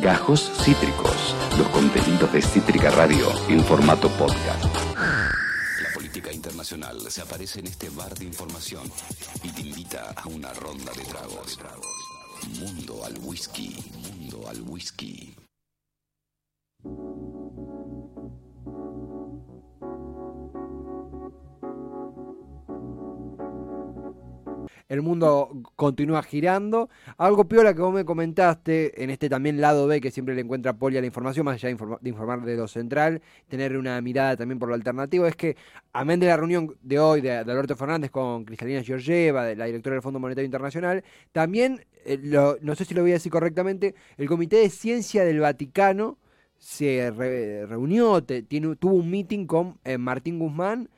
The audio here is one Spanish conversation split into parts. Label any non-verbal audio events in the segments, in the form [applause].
Gajos Cítricos, los contenidos de Cítrica Radio en formato podcast. La política internacional se aparece en este bar de información y te invita a una ronda de tragos. Mundo al whisky, mundo al whisky. El mundo continúa girando. Algo piola que vos me comentaste, en este también lado B, que siempre le encuentra Poli a la información, más allá de, informar de lo central, tener una mirada también por lo alternativo, es que, amén de la reunión de hoy de, Alberto Fernández con Cristalina Georgieva, de la directora del Fondo Monetario Internacional, también, eh, no sé si lo voy a decir correctamente, el Comité de Ciencia del Vaticano se reunió, tiene, tuvo un meeting con eh, Martín Guzmán,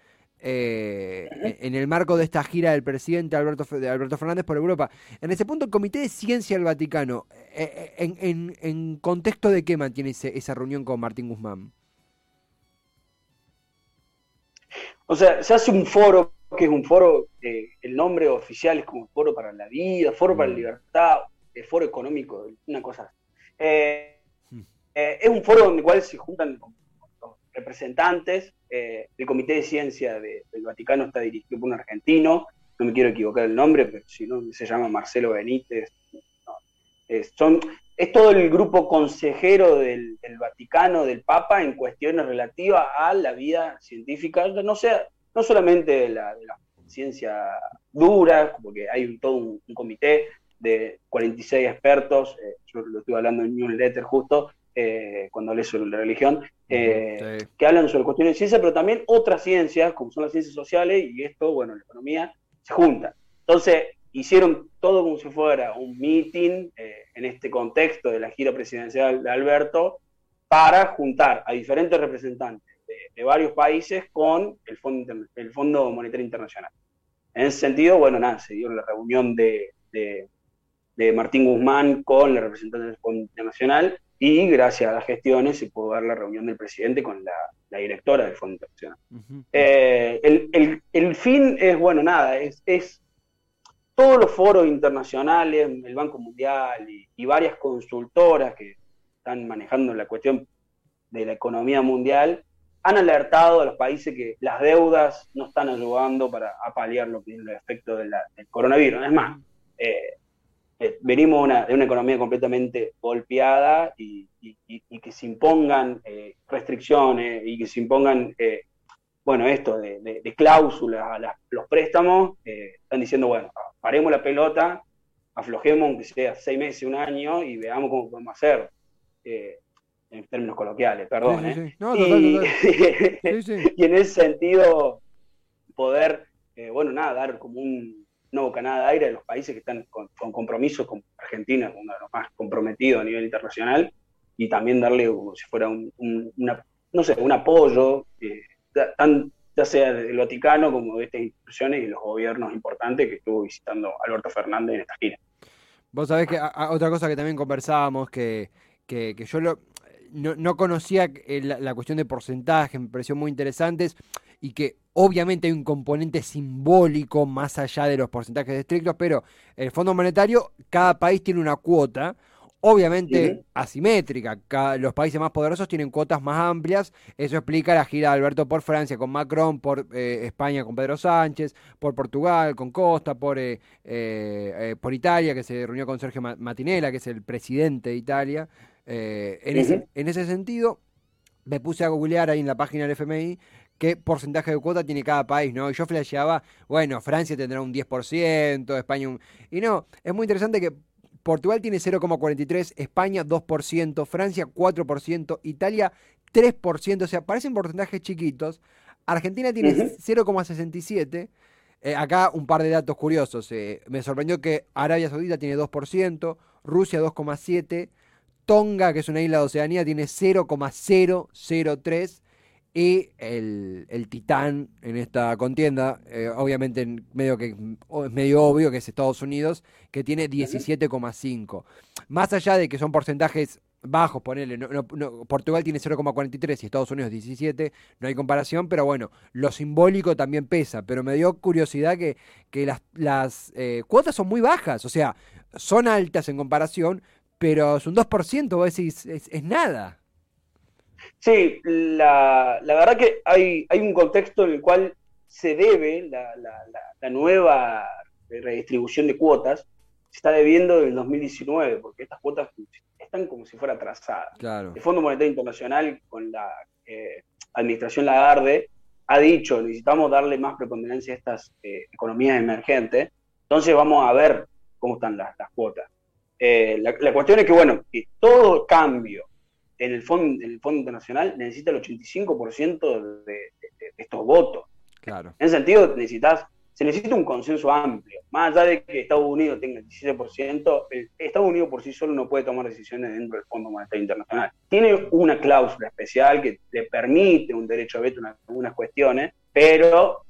eh, en el marco de esta gira del presidente Alberto, Alberto Fernández por Europa. En ese punto, el Comité de Ciencia del Vaticano, eh, eh, en, contexto de qué mantiene esa reunión con Martín Guzmán? O sea, se hace un foro, que es un foro, el nombre oficial es como Foro para la Vida, Foro para la mm. Libertad, Foro Económico, una cosa. Mm. es un foro en el cual se juntan representantes. Eh, el Comité de Ciencia del Vaticano está dirigido por un argentino, no me quiero equivocar el nombre, pero si no, se llama Marcelo Benítez. es, son, es todo el grupo consejero del, Vaticano, del Papa, en cuestiones relativas a la vida científica, no, sea, no solamente de la, ciencia dura, porque hay todo un, comité de 46 expertos, eh, yo lo estuve hablando en newsletter justo, eh, cuando lees sobre la religión, eh, que hablan sobre cuestiones de ciencia, pero también otras ciencias, como son las ciencias sociales, y esto, bueno, la economía, se juntan. Entonces, hicieron todo como si fuera un meeting eh, en este contexto de la gira presidencial de Alberto para juntar a diferentes representantes de, varios países con el Fondo, el Fondo Monetario Internacional. En ese sentido, bueno, nada, se dio la reunión de, de, de Martín Guzmán con la representante del Fondo Internacional y gracias a las gestiones se pudo dar la reunión del presidente con la, directora del Fondo Internacional. Eh, el, fin es, bueno, nada, es, todos los foros internacionales, el Banco Mundial y, varias consultoras que están manejando la cuestión de la economía mundial, han alertado a los países que las deudas no están ayudando para paliar lo que es los efectos del coronavirus. Es más, eh, eh, venimos de una economía completamente golpeada y, que se impongan eh, restricciones y que se impongan, eh, bueno, esto de, cláusulas a los préstamos, están diciendo, bueno, paremos la pelota, aflojemos aunque sea seis meses, un año y veamos cómo podemos hacer. en términos coloquiales, perdón. y en ese sentido, poder, bueno, nada, dar como un, una bocanada de aire de los países que están con, compromiso, como Argentina, uno de los más comprometidos a nivel internacional, y también darle como si fuera un, no sé, un apoyo, eh, ya sea del Vaticano como de estas instituciones y los gobiernos importantes que estuvo visitando Alberto Fernández en esta gira. Vos sabés que otra cosa que también conversábamos, que, yo no, conocía la, la, cuestión de porcentaje, me pareció muy interesante, y que obviamente hay un componente simbólico más allá de los porcentajes estrictos, pero el Fondo Monetario, cada país tiene una cuota, obviamente asimétrica. los países más poderosos tienen cuotas más amplias. Eso explica la gira de Alberto por Francia con Macron, por eh, España con Pedro Sánchez, por Portugal con Costa, por, eh, eh, por Italia, que se reunió con Sergio Matinella, que es el presidente de Italia. en, ese, en ese sentido, me puse a googlear ahí en la página del FMI qué porcentaje de cuota tiene cada país, ¿no? Y yo flasheaba, bueno, Francia tendrá un 10%, España un... Y no, es muy interesante que Portugal tiene 0,43%, España 2%, Francia 4%, Italia 3%, o sea, parecen porcentajes chiquitos. Argentina tiene 0,67%. Eh, acá un par de datos curiosos. Eh, me sorprendió que Arabia Saudita tiene 2%, Rusia 2,7%, Tonga, que es una isla de Oceanía, tiene 0,003%, y el, titán en esta contienda, eh, obviamente medio que, es medio obvio que es Estados Unidos, que tiene 17,5. Más allá de que son porcentajes bajos, ponele, Portugal tiene 0,43 y Estados Unidos 17, no hay comparación, pero bueno, lo simbólico también pesa, pero me dio curiosidad que, que las, las eh, cuotas son muy bajas, o sea, son altas en comparación, pero es un 2%, vos decís, es, es nada. Sí, la, la, verdad que hay, hay un contexto en el cual se debe la, la, la nueva redistribución de cuotas, se está debiendo del 2019, porque estas cuotas están como si fuera atrasadas. Claro. El Fondo Monetario Internacional, con la eh, administración Lagarde, ha dicho necesitamos darle más preponderancia a estas eh, economías emergentes, entonces vamos a ver cómo están las, las cuotas. Eh, la, la, cuestión es que, bueno, que todo cambio en el Fondo, el fondo Internacional necesita el 85% de, de, de, estos votos. Claro. En ese sentido, necesitas, se necesita un consenso amplio. Más allá de que Estados Unidos tenga el 17%, el Estados Unidos por sí solo no puede tomar decisiones dentro del Fondo Monetario Internacional. Tiene una cláusula especial que le permite un derecho a veto en algunas cuestiones, pero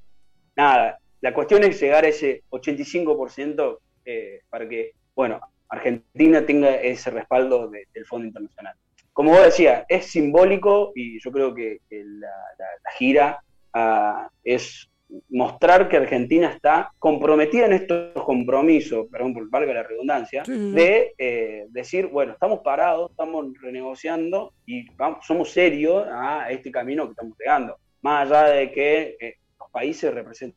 nada, la cuestión es llegar a ese 85% eh, para que, bueno, Argentina tenga ese respaldo de, del Fondo Internacional. Como vos decías, es simbólico y yo creo que, que la, la, la, gira uh, es mostrar que Argentina está comprometida en estos compromisos, perdón por valga la redundancia, sí, de eh, decir, bueno, estamos parados, estamos renegociando y vamos, somos serios a este camino que estamos pegando, más allá de que eh, los países representen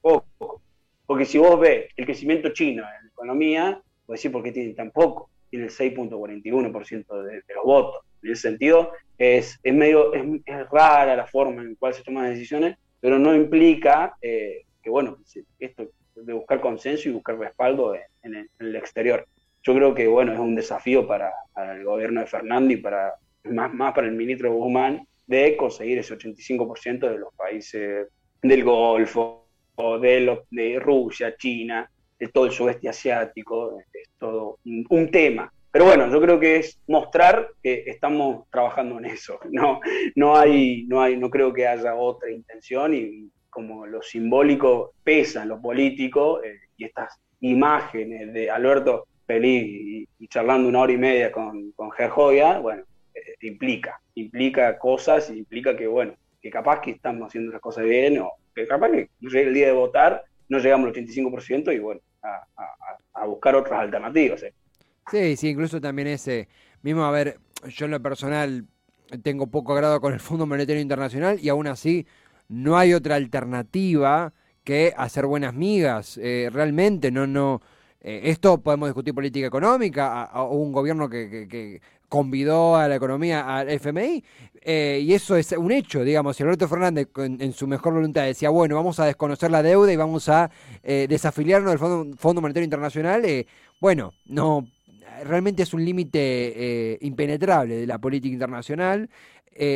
poco. Porque si vos ves el crecimiento chino en la economía, vos decís, ¿por qué tienen tan poco? Tiene el 6.41% de, de, los votos. En ese sentido, es, es medio es, es, rara la forma en la cual se toman las decisiones, pero no implica eh, que, bueno, esto de buscar consenso y buscar respaldo en, en, el, en, el, exterior. Yo creo que, bueno, es un desafío para, para el gobierno de Fernández y para, más, más para el ministro Guzmán de conseguir ese 85% de los países del Golfo, o de, los, de Rusia, China, de todo el sudeste asiático, es todo un, tema. Pero bueno, yo creo que es mostrar que estamos trabajando en eso. [laughs] No, no hay, no hay, no creo que haya otra intención y como lo simbólico pesa en lo político eh, y estas imágenes de Alberto feliz y, charlando una hora y media con, con bueno, eh, implica, implica cosas, implica que bueno, que capaz que estamos haciendo las cosas bien o que capaz que llegue el día de votar, no llegamos al 85% y bueno, a, buscar otras alternativas. ¿eh? Sí, sí, incluso también ese, mismo a ver, yo en lo personal tengo poco agrado con el Fondo Monetario Internacional y aún así no hay otra alternativa que hacer buenas migas. Eh, realmente no, no, eh, esto podemos discutir política económica, a un gobierno que, convidó a la economía al FMI, eh, y eso es un hecho, digamos, si Alberto Fernández en, su mejor voluntad decía, bueno, vamos a desconocer la deuda y vamos a eh, desafiliarnos del Fondo, Fondo Monetario Internacional, eh, bueno, no, realmente es un límite impenetrable de la política internacional,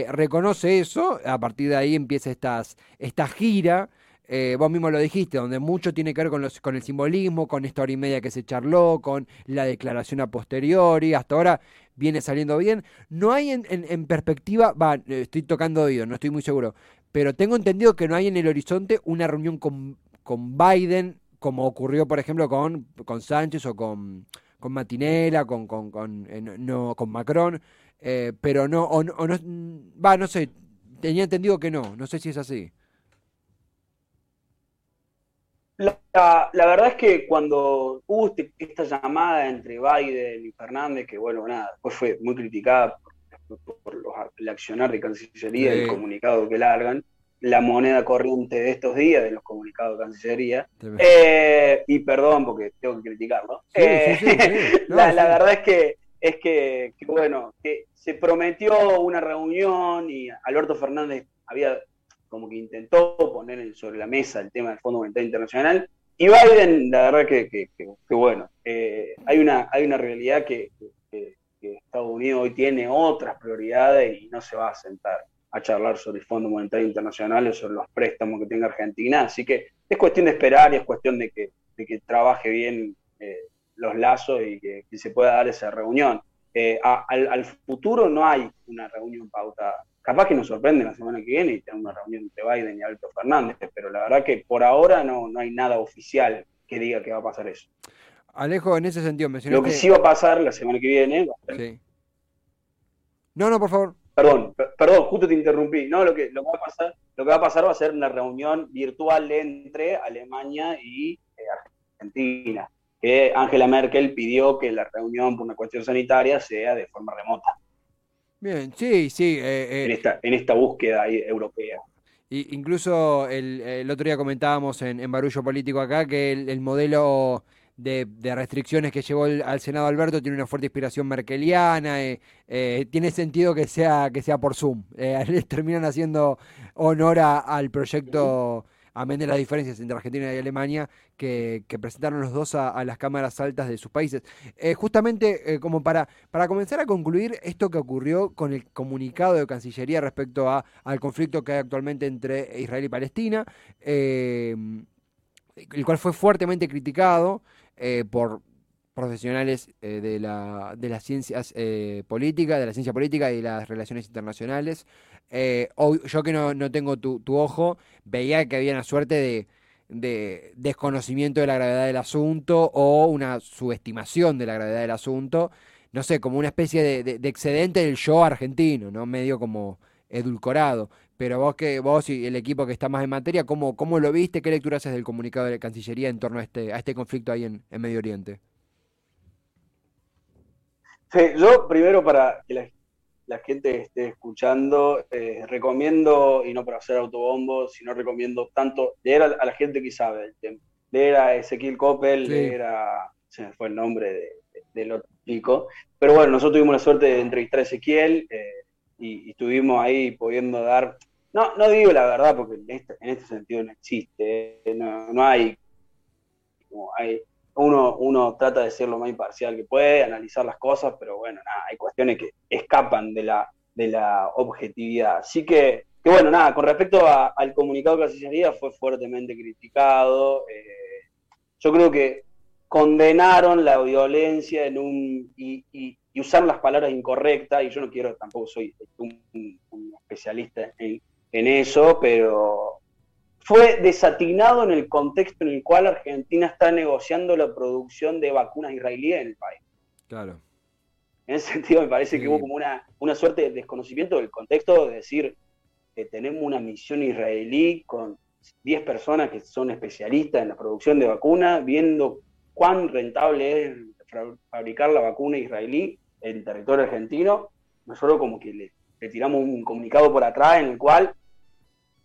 reconoce eso, a partir de ahí empieza estas, esta gira, eh, vos mismo lo dijiste, donde mucho tiene que ver con, los, con el simbolismo, con esta hora y media que se charló, con la declaración a posteriori, hasta ahora viene saliendo bien. No hay en, en, perspectiva, va, estoy tocando oído, no estoy muy seguro, pero tengo entendido que no hay en el horizonte una reunión con, con Biden, como ocurrió, por ejemplo, con, con Sánchez o con, con Matinela, con, con, con, eh, no, con Macron, eh, pero no, o, o no, va, no sé, tenía entendido que no, no sé si es así. La, la, verdad es que cuando hubo este, esta llamada entre Biden y Fernández, que bueno, nada, después fue muy criticada por, por los, el accionar de Cancillería y el comunicado que largan, la moneda corriente de estos días, de los comunicados de Cancillería, eh, y perdón porque tengo que criticarlo, sí, eh, sí, sí, [laughs] no, la, la, verdad es que, es que, que, bueno, que se prometió una reunión y Alberto Fernández había como que intentó poner sobre la mesa el tema del Fondo Monetario Internacional. Y Biden, la verdad que, que, que, que bueno, eh, hay, una, hay una realidad que, Estados Unidos hoy tiene otras prioridades y no se va a sentar a charlar sobre el Fondo Monetario Internacional o sobre los préstamos que tenga Argentina. Así que es cuestión de esperar y es cuestión de que, de que trabaje bien eh, los lazos y que, se pueda dar esa reunión. Eh, al futuro no hay una reunión pautada capaz que nos sorprende la semana que viene y tenemos una reunión entre Biden y Alberto Fernández, pero la verdad que por ahora no, no hay nada oficial que diga que va a pasar eso. Alejo, en ese sentido mencionaste... Lo que sí va a pasar la semana que viene... Sí. No, no, por favor. Perdón, perdón, justo te interrumpí. No, lo que, lo que, va a pasar, lo que va a pasar va a ser una reunión virtual entre Alemania y eh, Argentina. que Angela Merkel pidió que la reunión por una cuestión sanitaria sea de forma remota. Bien, sí, sí. Eh, en, esta, en esta búsqueda europea. Y incluso el, otro día comentábamos en, Barullo Político acá que el, modelo de, restricciones que llevó al Senado Alberto tiene una fuerte inspiración merkeliana, eh, eh, tiene sentido que sea, que sea por Zoom. Eh, [laughs] terminan haciendo honor al proyecto amén de las diferencias entre Argentina y Alemania que, presentaron los dos a, las cámaras altas de sus países. Eh, justamente eh, como para, para comenzar a concluir esto que ocurrió con el comunicado de Cancillería respecto a, al conflicto que hay actualmente entre Israel y Palestina, eh, el cual fue fuertemente criticado por profesionales de, la, de las ciencias políticas, de la ciencia política y de las relaciones internacionales. Eh, yo que no, no tengo tu, tu, ojo, veía que había una suerte de, de, desconocimiento de la gravedad del asunto o una subestimación de la gravedad del asunto, no sé, como una especie de, de, excedente del yo argentino, ¿no? Medio como edulcorado. Pero vos que vos y el equipo que está más en materia, ¿cómo, cómo lo viste? ¿Qué lectura haces del comunicado de la Cancillería en torno a este, a este conflicto ahí en, en Medio Oriente? Sí, yo primero para que la la gente esté escuchando, eh, recomiendo, y no para hacer autobombo, sino recomiendo tanto leer a, la gente que sabe del tema. Leer a Ezequiel Coppel, leer a. Se me fue el nombre del otro chico. Pero bueno, nosotros tuvimos la suerte de entrevistar a Ezequiel eh, y, estuvimos ahí pudiendo dar. No, no digo la verdad, porque en este, en este sentido no existe. No, no hay, hay uno, uno trata de ser lo más imparcial que puede, analizar las cosas, pero bueno, nada, hay cuestiones que escapan de la, de la objetividad. Así que, que bueno, nada, con respecto al comunicado de Cancillería fue fuertemente criticado. Eh, yo creo que condenaron la violencia en un y, y, usar las palabras incorrectas, y yo no quiero, tampoco soy un, especialista en eso, pero fue desatinado en el contexto en el cual Argentina está negociando la producción de vacunas israelíes en el país. Claro. En ese sentido me parece que hubo como una, una suerte de desconocimiento del contexto de decir que tenemos una misión israelí con 10 personas que son especialistas en la producción de vacunas, viendo cuán rentable es fabricar la vacuna israelí en territorio argentino. Nosotros como que le, le tiramos un comunicado por atrás en el cual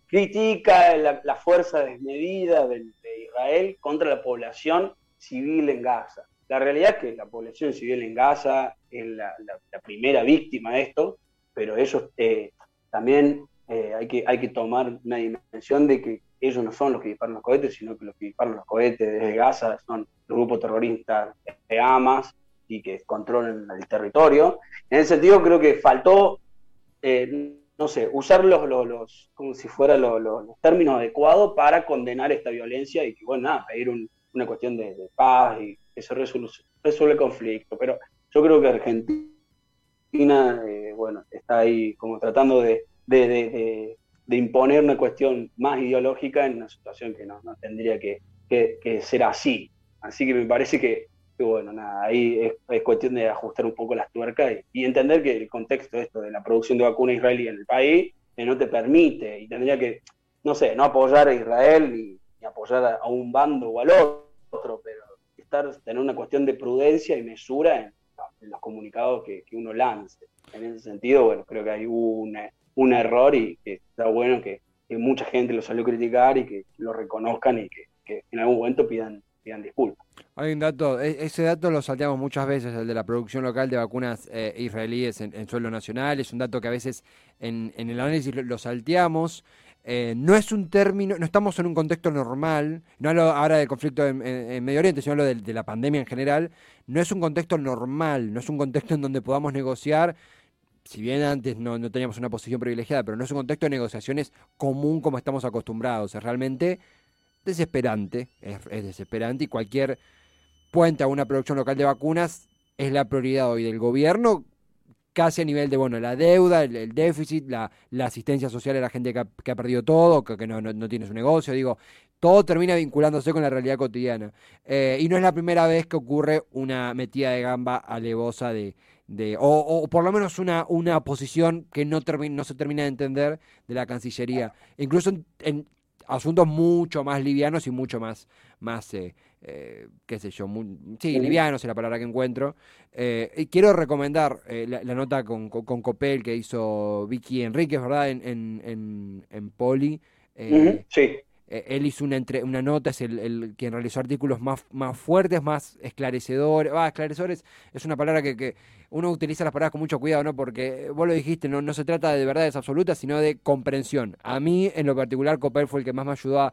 critica la, fuerza desmedida de, Israel contra la población civil en Gaza. La realidad es que la población civil en Gaza es la, primera víctima de esto, pero ellos eh, también eh, hay, que, hay que tomar una dimensión de que ellos no son los que disparan los cohetes, sino que los que disparan los cohetes desde Gaza son los grupos terroristas de Hamas y que controlan el territorio. En ese sentido creo que faltó eh, no sé, usar los, los, como si fuera los, términos adecuados para condenar esta violencia y que, bueno, nada, pedir una cuestión de, paz y que se resuelva, el conflicto. Pero yo creo que Argentina, eh, bueno, está ahí como tratando de, de, imponer una cuestión más ideológica en una situación que no, tendría que, que ser así. Así que me parece que y bueno, nada, ahí es, cuestión de ajustar un poco las tuercas y, entender que el contexto esto de la producción de vacuna israelí en el país no te permite y tendría que, no sé, no apoyar a Israel ni, apoyar a, un bando o al otro, pero estar, tener una cuestión de prudencia y mesura en, los comunicados que, uno lance. En ese sentido, bueno, creo que hay un, error y que está bueno que, mucha gente lo salió a criticar y que lo reconozcan y que en algún momento pidan, pidan disculpas. Hay un dato, e, ese dato lo salteamos muchas veces, el de la producción local de vacunas eh, israelíes en, suelo nacional, es un dato que a veces en, el análisis lo, salteamos. Eh, no es un término, no estamos en un contexto normal, no hablo ahora del conflicto en, Medio Oriente, sino hablo de, la pandemia en general, no es un contexto normal, no es un contexto en donde podamos negociar si bien antes no, teníamos una posición privilegiada, pero no es un contexto de negociaciones común como estamos acostumbrados. Es realmente desesperante, es desesperante y cualquier puente a una producción local de vacunas es la prioridad hoy del gobierno, casi a nivel de, bueno, la deuda, el, déficit, la, asistencia social a la gente que ha, perdido todo, que, no, no, tiene su negocio, digo, todo termina vinculándose con la realidad cotidiana. Eh, y no es la primera vez que ocurre una metida de gamba alevosa de, de o, por lo menos una, una posición que no, no se termina de entender de la Cancillería. Incluso en, asuntos mucho más livianos y mucho más, más eh, eh, qué sé yo, sí, livianos es la palabra que encuentro. y quiero recomendar la, nota con, con, Copel que hizo Vicky Enríquez, ¿verdad? En, en, en, Poli. sí. Él hizo una, entre, una nota, es el, el, quien realizó artículos más, más fuertes, más esclarecedores. Va, esclarecedores es una palabra que, que uno utiliza las palabras con mucho cuidado, ¿no? Porque vos lo dijiste, no, no se trata de verdades absolutas, sino de comprensión. A mí, en lo particular, Copel fue el que más me ayudó a,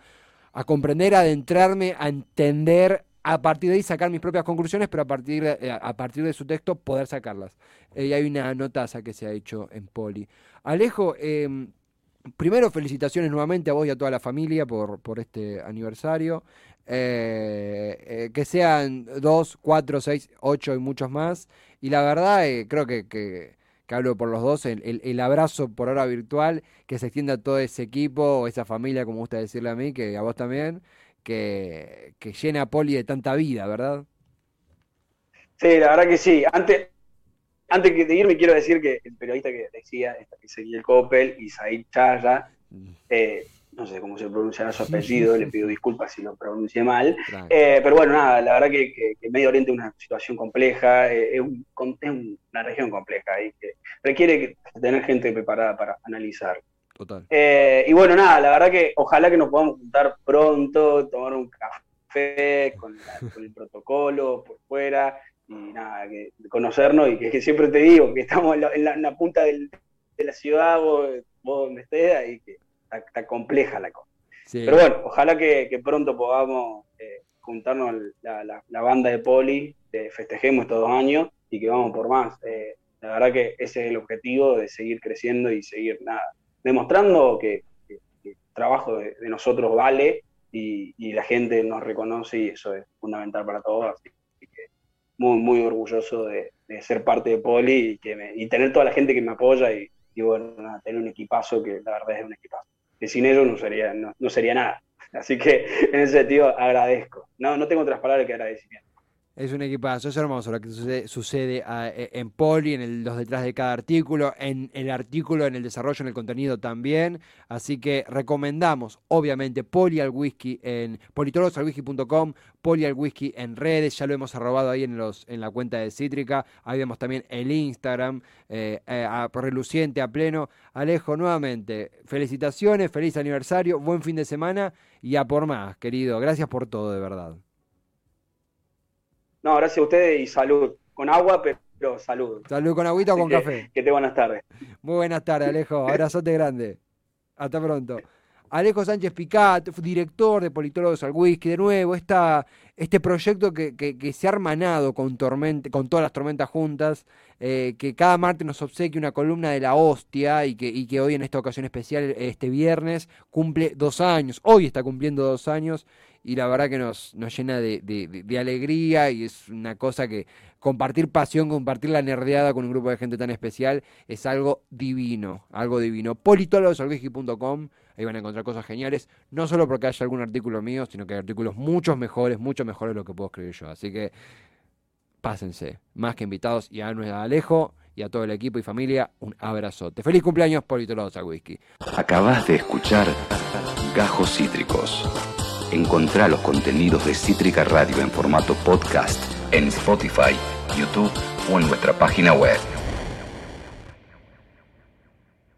comprender, a adentrarme, a entender, a partir de ahí sacar mis propias conclusiones, pero a partir de, eh, a partir de su texto poder sacarlas. Eh, y hay una notaza que se ha hecho en Poli. Alejo, em, primero felicitaciones nuevamente a vos y a toda la familia por, por este aniversario. Eh, que sean dos, cuatro, seis, ocho y muchos más. Y la verdad, eh, creo que, que, hablo por los dos, el, el, abrazo por ahora virtual, que se extienda a todo ese equipo, esa familia, como gusta decirle a mí, que a vos también, que, que llena a Poli de tanta vida, ¿verdad? Sí, la verdad que sí. Antes, antes de irme quiero decir que el periodista que decía, el Coppel y Said Chaya, mm. eh, no sé cómo se pronunciará su apellido, le pido disculpas si lo pronuncié mal. Eh, pero bueno, nada, la verdad que, Medio Oriente es una situación compleja, eh, es, una región compleja y que requiere tener gente preparada para analizar. Total. Eh, y bueno, nada, la verdad que ojalá que nos podamos juntar pronto, tomar un café con, el protocolo por fuera y nada, que conocernos y que, siempre te digo que estamos en la, punta de la ciudad, vos, vos donde estés, y que está, compleja la cosa. Pero bueno, ojalá que, pronto podamos eh, juntarnos la, la, banda de Poli, festejemos estos dos años y que vamos por más. Eh, la verdad que ese es el objetivo de seguir creciendo y seguir nada, demostrando que, el trabajo de, nosotros vale y, la gente nos reconoce y eso es fundamental para todos. Así muy, muy orgulloso de, ser parte de Poli y, que y tener toda la gente que me apoya y, bueno, tener un equipazo que la verdad es un equipazo que sin ellos no sería, no, sería nada. [laughs] Así que en ese sentido agradezco. No, no tengo otras palabras que agradecimiento. Es un equipazo, es hermoso lo que sucede, e, en Poli, en los detrás de cada artículo, en el artículo, en el desarrollo, en el contenido también. Así que recomendamos, obviamente, Poli al Whisky en politologosalwhisky.com, Poli al Whisky en redes, ya lo hemos arrobado ahí en, los, en la cuenta de Cítrica. Ahí vemos también el Instagram, eh, eh, reluciente, a pleno. Alejo, nuevamente, felicitaciones, feliz aniversario, buen fin de semana y a por más, querido. Gracias por todo, de verdad. No, gracias a ustedes y salud. Con agua, pero salud. Salud con agüita o con café. Que te buenas tardes. Muy buenas tardes, Alejo. Abrazote grande. Hasta pronto. Alejo Sánchez Picat, director de Politólogos al Whisky, de nuevo, esta, este proyecto que, que, se ha hermanado con, con todas las tormentas juntas, eh, que cada martes nos obsequia una columna de la hostia y que, que hoy en esta ocasión especial, este viernes, cumple dos años, hoy está cumpliendo dos años y la verdad que nos, nos llena de, alegría y es una cosa que compartir pasión, compartir la nerdeada con un grupo de gente tan especial es algo divino, algo divino. Politologosalveji.com, ahí van a encontrar cosas geniales, no solo porque haya algún artículo mío, sino que hay artículos muchos mejores, mucho mejores de lo que puedo escribir yo. Así que pásense, más que invitados y a Alejo y a todo el equipo y familia, un abrazote. Feliz cumpleaños, Politólogos al Whisky. Acabas de escuchar Gajos Cítricos. Encontrá los contenidos de Cítrica Radio en formato podcast en Spotify, YouTube o en nuestra página web.